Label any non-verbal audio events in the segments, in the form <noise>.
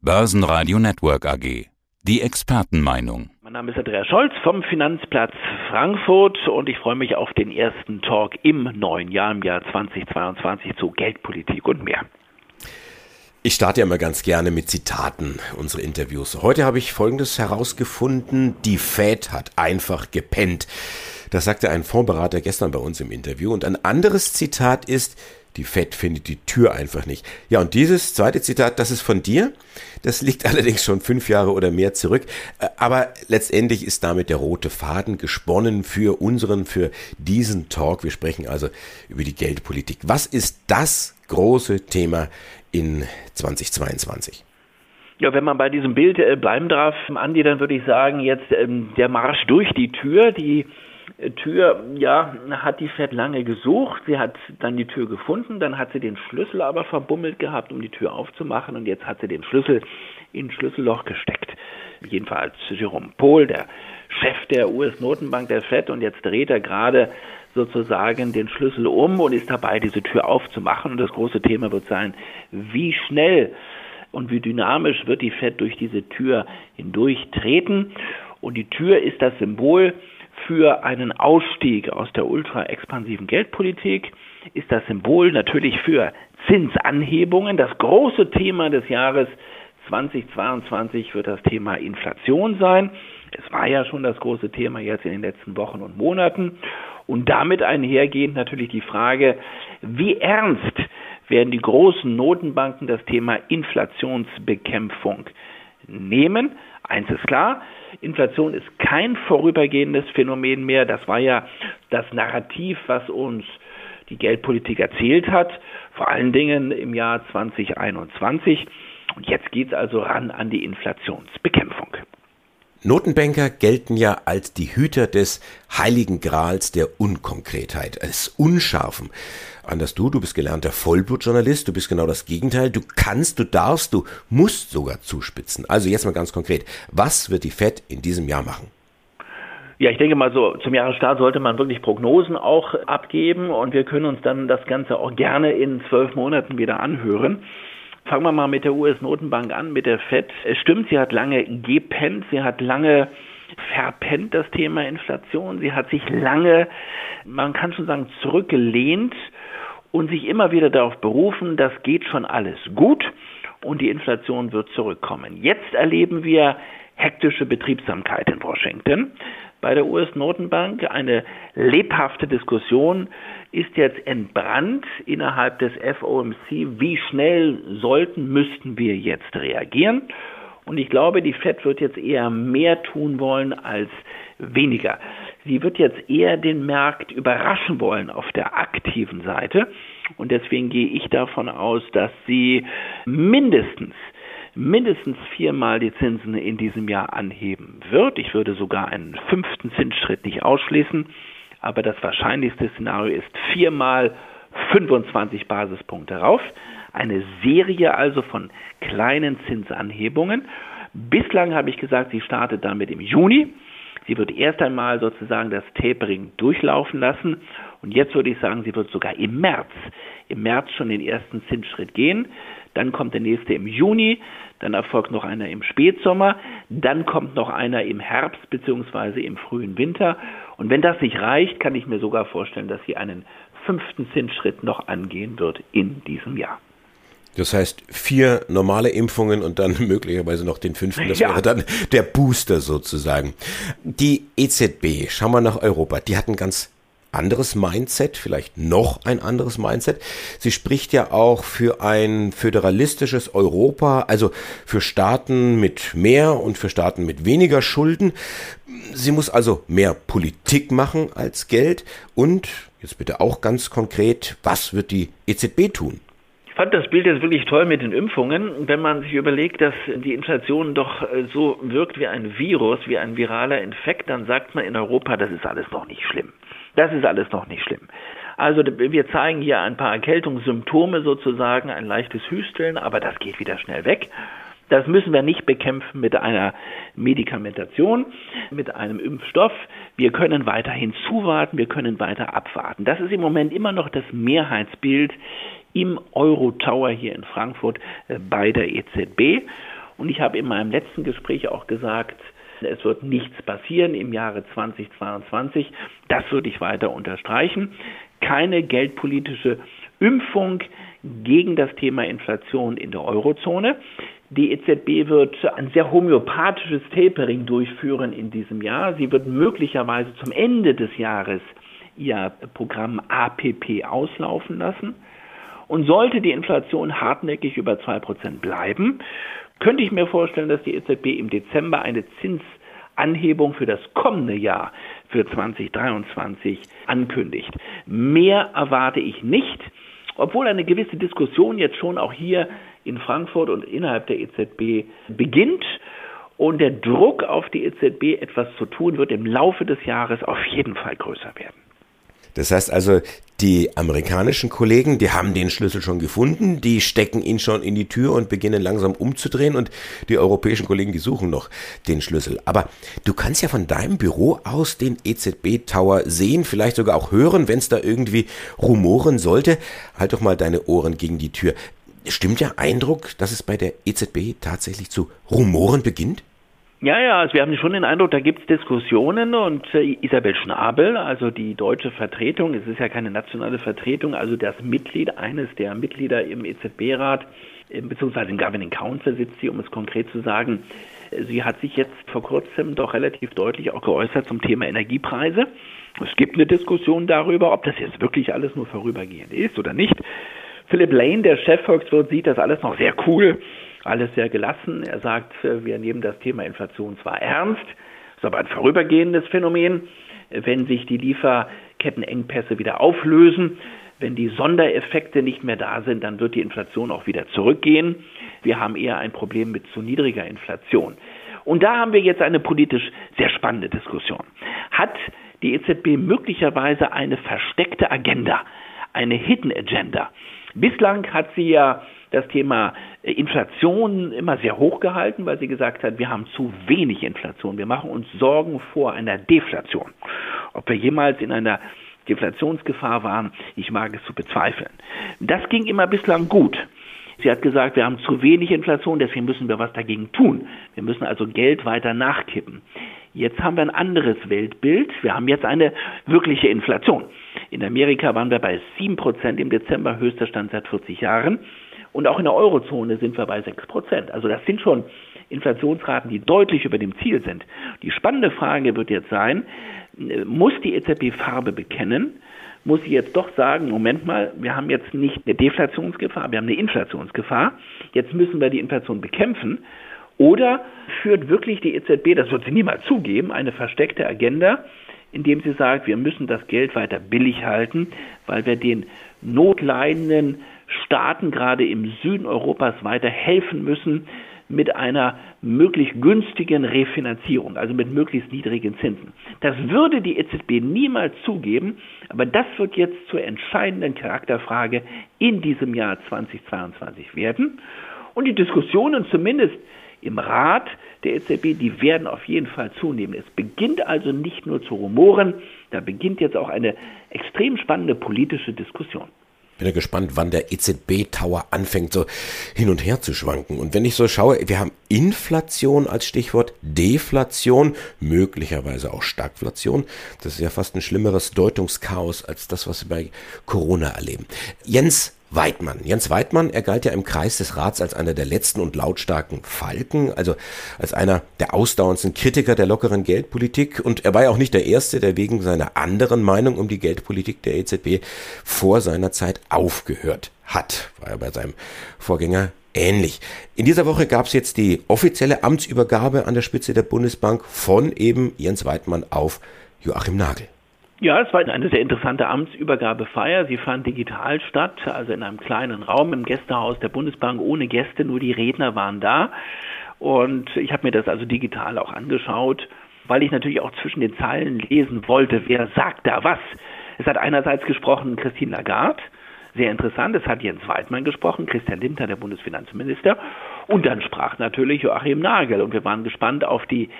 Börsenradio Network AG. Die Expertenmeinung. Mein Name ist Andreas Scholz vom Finanzplatz Frankfurt und ich freue mich auf den ersten Talk im neuen Jahr, im Jahr 2022 zu Geldpolitik und mehr. Ich starte ja immer ganz gerne mit Zitaten unsere Interviews. Heute habe ich Folgendes herausgefunden. Die Fed hat einfach gepennt. Das sagte ein Fondsberater gestern bei uns im Interview. Und ein anderes Zitat ist, die Fed findet die Tür einfach nicht. Ja, und dieses zweite Zitat, das ist von dir. Das liegt <laughs> allerdings schon fünf Jahre oder mehr zurück. Äh, aber letztendlich ist damit der rote Faden gesponnen für unseren, für diesen Talk. Wir sprechen also über die Geldpolitik. Was ist das große Thema in 2022? Ja, wenn man bei diesem Bild äh, bleiben darf, Andi, dann würde ich sagen, jetzt ähm, der Marsch durch die Tür, die Tür, ja, hat die Fed lange gesucht. Sie hat dann die Tür gefunden, dann hat sie den Schlüssel aber verbummelt gehabt, um die Tür aufzumachen und jetzt hat sie den Schlüssel in ein Schlüsselloch gesteckt. Jedenfalls Jerome Pohl, der Chef der US-Notenbank der Fed und jetzt dreht er gerade sozusagen den Schlüssel um und ist dabei, diese Tür aufzumachen. Und das große Thema wird sein, wie schnell und wie dynamisch wird die Fed durch diese Tür hindurch treten. Und die Tür ist das Symbol für einen Ausstieg aus der ultra-expansiven Geldpolitik, ist das Symbol natürlich für Zinsanhebungen. Das große Thema des Jahres 2022 wird das Thema Inflation sein. Es war ja schon das große Thema jetzt in den letzten Wochen und Monaten. Und damit einhergehend natürlich die Frage, wie ernst werden die großen Notenbanken das Thema Inflationsbekämpfung nehmen? Eins ist klar, Inflation ist kein vorübergehendes Phänomen mehr. Das war ja das Narrativ, was uns die Geldpolitik erzählt hat, vor allen Dingen im Jahr 2021. Und jetzt geht es also ran an die Inflationsbekämpfung. Notenbanker gelten ja als die Hüter des heiligen Grals der Unkonkretheit, des Unscharfen. Anders du, du bist gelernter Vollblutjournalist, du bist genau das Gegenteil. Du kannst, du darfst, du musst sogar zuspitzen. Also jetzt mal ganz konkret, was wird die Fed in diesem Jahr machen? Ja, ich denke mal so, zum Jahresstart sollte man wirklich Prognosen auch abgeben und wir können uns dann das Ganze auch gerne in zwölf Monaten wieder anhören. Fangen wir mal mit der US-Notenbank an, mit der FED. Es stimmt, sie hat lange gepennt, sie hat lange verpennt das Thema Inflation. Sie hat sich lange, man kann schon sagen, zurückgelehnt und sich immer wieder darauf berufen, das geht schon alles gut und die Inflation wird zurückkommen. Jetzt erleben wir hektische Betriebsamkeit in Washington bei der US-Notenbank. Eine lebhafte Diskussion ist jetzt entbrannt innerhalb des FOMC. Wie schnell sollten, müssten wir jetzt reagieren? Und ich glaube, die Fed wird jetzt eher mehr tun wollen als weniger. Sie wird jetzt eher den Markt überraschen wollen auf der aktiven Seite. Und deswegen gehe ich davon aus, dass sie mindestens mindestens viermal die Zinsen in diesem Jahr anheben wird. Ich würde sogar einen fünften Zinsschritt nicht ausschließen, aber das wahrscheinlichste Szenario ist viermal 25 Basispunkte rauf. Eine Serie also von kleinen Zinsanhebungen. Bislang habe ich gesagt, sie startet damit im Juni. Sie wird erst einmal sozusagen das Tapering durchlaufen lassen. Und jetzt würde ich sagen, sie wird sogar im März, im März schon den ersten Zinsschritt gehen. Dann kommt der nächste im Juni, dann erfolgt noch einer im Spätsommer, dann kommt noch einer im Herbst bzw. im frühen Winter. Und wenn das nicht reicht, kann ich mir sogar vorstellen, dass sie einen fünften Zinsschritt noch angehen wird in diesem Jahr. Das heißt, vier normale Impfungen und dann <laughs> möglicherweise noch den fünften. Das ja. wäre dann der Booster sozusagen. Die EZB, schauen wir nach Europa, die hat ein ganz anderes Mindset, vielleicht noch ein anderes Mindset. Sie spricht ja auch für ein föderalistisches Europa, also für Staaten mit mehr und für Staaten mit weniger Schulden. Sie muss also mehr Politik machen als Geld. Und jetzt bitte auch ganz konkret, was wird die EZB tun? fand das Bild jetzt wirklich toll mit den Impfungen. Wenn man sich überlegt, dass die Inflation doch äh, so wirkt wie ein Virus, wie ein viraler Infekt, dann sagt man in Europa, das ist alles noch nicht schlimm. Das ist alles noch nicht schlimm. Also wir zeigen hier ein paar Erkältungssymptome sozusagen, ein leichtes Hüsteln, aber das geht wieder schnell weg. Das müssen wir nicht bekämpfen mit einer Medikamentation, mit einem Impfstoff. Wir können weiterhin zuwarten, wir können weiter abwarten. Das ist im Moment immer noch das Mehrheitsbild im Euro Tower hier in Frankfurt äh, bei der EZB. Und ich habe in meinem letzten Gespräch auch gesagt, es wird nichts passieren im Jahre 2022. Das würde ich weiter unterstreichen. Keine geldpolitische Impfung gegen das Thema Inflation in der Eurozone. Die EZB wird ein sehr homöopathisches Tapering durchführen in diesem Jahr. Sie wird möglicherweise zum Ende des Jahres ihr Programm APP auslaufen lassen. Und sollte die Inflation hartnäckig über 2% bleiben, könnte ich mir vorstellen, dass die EZB im Dezember eine Zinsanhebung für das kommende Jahr, für 2023, ankündigt. Mehr erwarte ich nicht, obwohl eine gewisse Diskussion jetzt schon auch hier in Frankfurt und innerhalb der EZB beginnt und der Druck auf die EZB etwas zu tun wird im Laufe des Jahres auf jeden Fall größer werden. Das heißt also, die amerikanischen Kollegen, die haben den Schlüssel schon gefunden, die stecken ihn schon in die Tür und beginnen langsam umzudrehen und die europäischen Kollegen, die suchen noch den Schlüssel. Aber du kannst ja von deinem Büro aus den EZB Tower sehen, vielleicht sogar auch hören, wenn es da irgendwie rumoren sollte. Halt doch mal deine Ohren gegen die Tür. Stimmt der Eindruck, dass es bei der EZB tatsächlich zu Rumoren beginnt? Ja, ja, also wir haben schon den Eindruck, da gibt es Diskussionen und äh, Isabel Schnabel, also die deutsche Vertretung, es ist ja keine nationale Vertretung, also das Mitglied, eines der Mitglieder im EZB-Rat, äh, beziehungsweise im Governing Council sitzt sie, um es konkret zu sagen, äh, sie hat sich jetzt vor kurzem doch relativ deutlich auch geäußert zum Thema Energiepreise. Es gibt eine Diskussion darüber, ob das jetzt wirklich alles nur vorübergehend ist oder nicht. Philipp Lane, der Chefvolkswirt, sieht das alles noch sehr cool alles sehr gelassen. Er sagt, äh, wir nehmen das Thema Inflation zwar ernst, ist aber ein vorübergehendes Phänomen. Wenn sich die Lieferkettenengpässe wieder auflösen, wenn die Sondereffekte nicht mehr da sind, dann wird die Inflation auch wieder zurückgehen. Wir haben eher ein Problem mit zu niedriger Inflation. Und da haben wir jetzt eine politisch sehr spannende Diskussion. Hat die EZB möglicherweise eine versteckte Agenda, eine Hidden Agenda? Bislang hat sie ja das Thema äh, Inflation immer sehr hoch gehalten, weil sie gesagt hat, wir haben zu wenig Inflation. Wir machen uns Sorgen vor einer Deflation. Ob wir jemals in einer Deflationsgefahr waren, ich mag es zu bezweifeln. Das ging immer bislang gut. Sie hat gesagt, wir haben zu wenig Inflation, deswegen müssen wir was dagegen tun. Wir müssen also Geld weiter nachkippen. Jetzt haben wir ein anderes Weltbild. Wir haben jetzt eine wirkliche Inflation. In Amerika waren wir bei 7% im Dezember, höchster Stand seit 40 Jahren. Und auch in der Eurozone sind wir bei 6 Prozent. Also das sind schon Inflationsraten, die deutlich über dem Ziel sind. Die spannende Frage wird jetzt sein, muss die EZB Farbe bekennen? Muss sie jetzt doch sagen, Moment mal, wir haben jetzt nicht eine Deflationsgefahr, wir haben eine Inflationsgefahr. Jetzt müssen wir die Inflation bekämpfen. Oder führt wirklich die EZB, das wird sie niemals zugeben, eine versteckte Agenda, indem sie sagt, wir müssen das Geld weiter billig halten, weil wir den notleidenden Staaten gerade im Süden Europas weiter helfen müssen mit einer möglichst günstigen Refinanzierung, also mit möglichst niedrigen Zinsen. Das würde die EZB niemals zugeben, aber das wird jetzt zur entscheidenden Charakterfrage in diesem Jahr 2022 werden. Und die Diskussionen zumindest im Rat der EZB, die werden auf jeden Fall zunehmen. Es beginnt also nicht nur zu rumoren, da beginnt jetzt auch eine extrem spannende politische Diskussion. Bin ja gespannt, wann der EZB-Tower anfängt, so hin und her zu schwanken. Und wenn ich so schaue, wir haben Inflation als Stichwort, Deflation, möglicherweise auch Stagflation. Das ist ja fast ein schlimmeres Deutungschaos als das, was wir bei Corona erleben. Jens, Weidmann. Jens Weidmann, er galt ja im Kreis des Rats als einer der letzten und lautstarken Falken, also als einer der ausdauerndsten Kritiker der lockeren Geldpolitik. Und er war ja auch nicht der Erste, der wegen seiner anderen Meinung um die Geldpolitik der EZB vor seiner Zeit aufgehört hat. War ja bei seinem Vorgänger ähnlich. In dieser Woche gab es jetzt die offizielle Amtsübergabe an der Spitze der Bundesbank von eben Jens Weidmann auf Joachim Nagel. Ja, es war eine sehr interessante Amtsübergabefeier. Sie fand digital statt, also in einem kleinen Raum im Gästehaus der Bundesbank ohne Gäste, nur die Redner waren da. Und ich habe mir das also digital auch angeschaut, weil ich natürlich auch zwischen den Zeilen lesen wollte, wer sagt da was. Es hat einerseits gesprochen Christine Lagarde, sehr interessant, es hat Jens Weidmann gesprochen, Christian Lindner, der Bundesfinanzminister, und dann sprach natürlich Joachim Nagel und wir waren gespannt auf die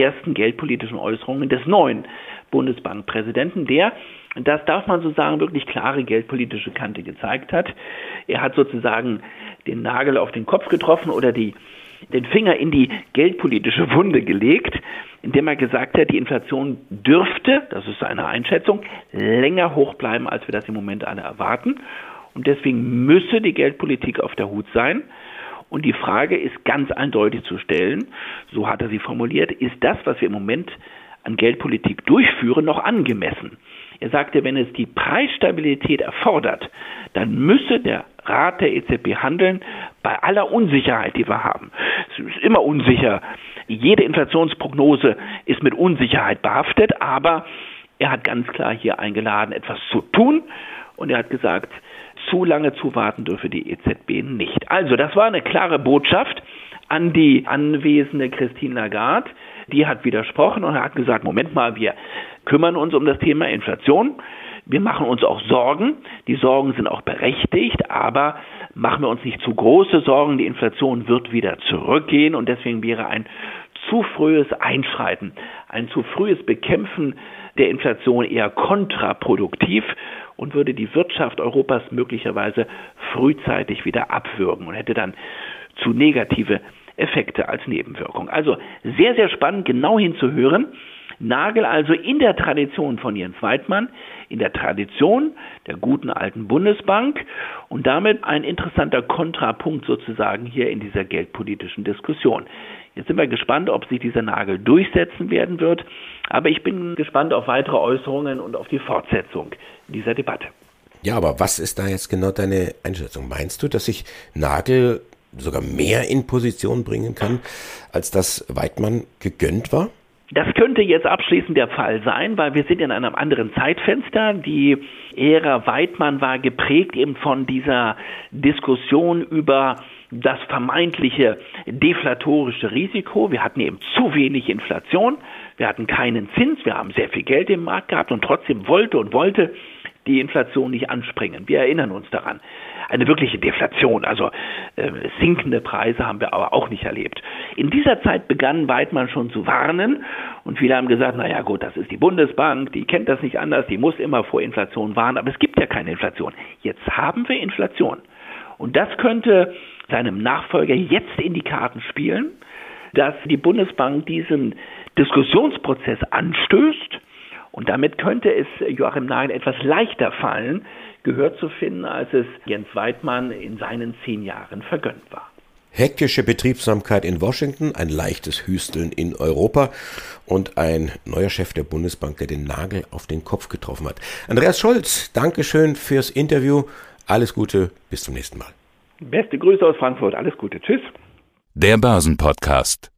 ersten geldpolitischen Äußerungen des neuen Bundesbankpräsidenten, der, das darf man so sagen, wirklich klare geldpolitische Kante gezeigt hat. Er hat sozusagen den Nagel auf den Kopf getroffen oder die den Finger in die geldpolitische Wunde gelegt, indem er gesagt hat, die Inflation dürfte, das ist seine Einschätzung, länger hoch bleiben, als wir das im Moment alle erwarten. Und deswegen müsse die Geldpolitik auf der Hut sein. Und die Frage ist ganz eindeutig zu stellen, so hat er sie formuliert, ist das, was wir im Moment an Geldpolitik durchführen, noch angemessen? Er sagte, wenn es die Preisstabilität erfordert, dann müsse der Rat der EZB handeln bei aller Unsicherheit, die wir haben. Es ist immer unsicher. Jede Inflationsprognose ist mit Unsicherheit behaftet, aber er hat ganz klar hier eingeladen, etwas zu tun. Und er hat gesagt, zu lange zuwarten dürfe die EZB nicht. Also, das war eine klare Botschaft an die anwesende Christine Lagarde. Die hat widersprochen und hat gesagt, Moment mal, wir kümmern uns um das Thema Inflation. Wir machen uns auch Sorgen. Die Sorgen sind auch berechtigt, aber machen wir uns nicht zu große Sorgen. Die Inflation wird wieder zurückgehen und deswegen wäre ein zu frühes Einschreiten, ein zu frühes Bekämpfen der Inflation eher kontraproduktiv und würde die Wirtschaft Europas möglicherweise frühzeitig wieder abwürgen und hätte dann zu negative Effekte als Nebenwirkung. Also sehr, sehr spannend, genau hinzuhören. Nagel also in der Tradition von Jens Weidmann, in der Tradition der guten alten Bundesbank und damit ein interessanter Kontrapunkt sozusagen hier in dieser geldpolitischen Diskussion. Jetzt sind wir gespannt, ob sich dieser Nagel durchsetzen werden wird, aber ich bin gespannt auf weitere Äußerungen und auf die Fortsetzung dieser Debatte. Ja, aber was ist da jetzt genau deine Einschätzung? Meinst du, dass sich Nagel sogar mehr in Position bringen kann, als das Weidmann gegönnt war? Das könnte jetzt abschließend der Fall sein, weil wir sind in einem anderen Zeitfenster. Die Ära Weidmann war geprägt eben von dieser Diskussion über das vermeintliche deflatorische Risiko. Wir hatten eben zu wenig Inflation, wir hatten keinen Zins, wir haben sehr viel Geld im Markt gehabt und trotzdem wollte und wollte die Inflation nicht anspringen. Wir erinnern uns daran. Eine wirkliche Deflation, also äh, sinkende Preise haben wir aber auch nicht erlebt. In dieser Zeit begann Weidmann schon zu warnen und viele haben gesagt, naja gut, das ist die Bundesbank, die kennt das nicht anders, die muss immer vor Inflation warnen, aber es gibt ja keine Inflation. Jetzt haben wir Inflation. Und das könnte seinem Nachfolger jetzt in die Karten spielen, dass die Bundesbank diesen Diskussionsprozess anstößt und damit könnte es Joachim Nagel etwas leichter fallen, Gehör zu finden, als es Jens Weidmann in seinen zehn Jahren vergönnt war. Hektische Betriebsamkeit in Washington, ein leichtes Hüsteln in Europa und ein neuer Chef der Bundesbank, der den Nagel auf den Kopf getroffen hat. Andreas Scholz, Dankeschön fürs Interview. Alles Gute, bis zum nächsten Mal. Beste Grüße aus Frankfurt, alles Gute, tschüss. Der Börsenpodcast.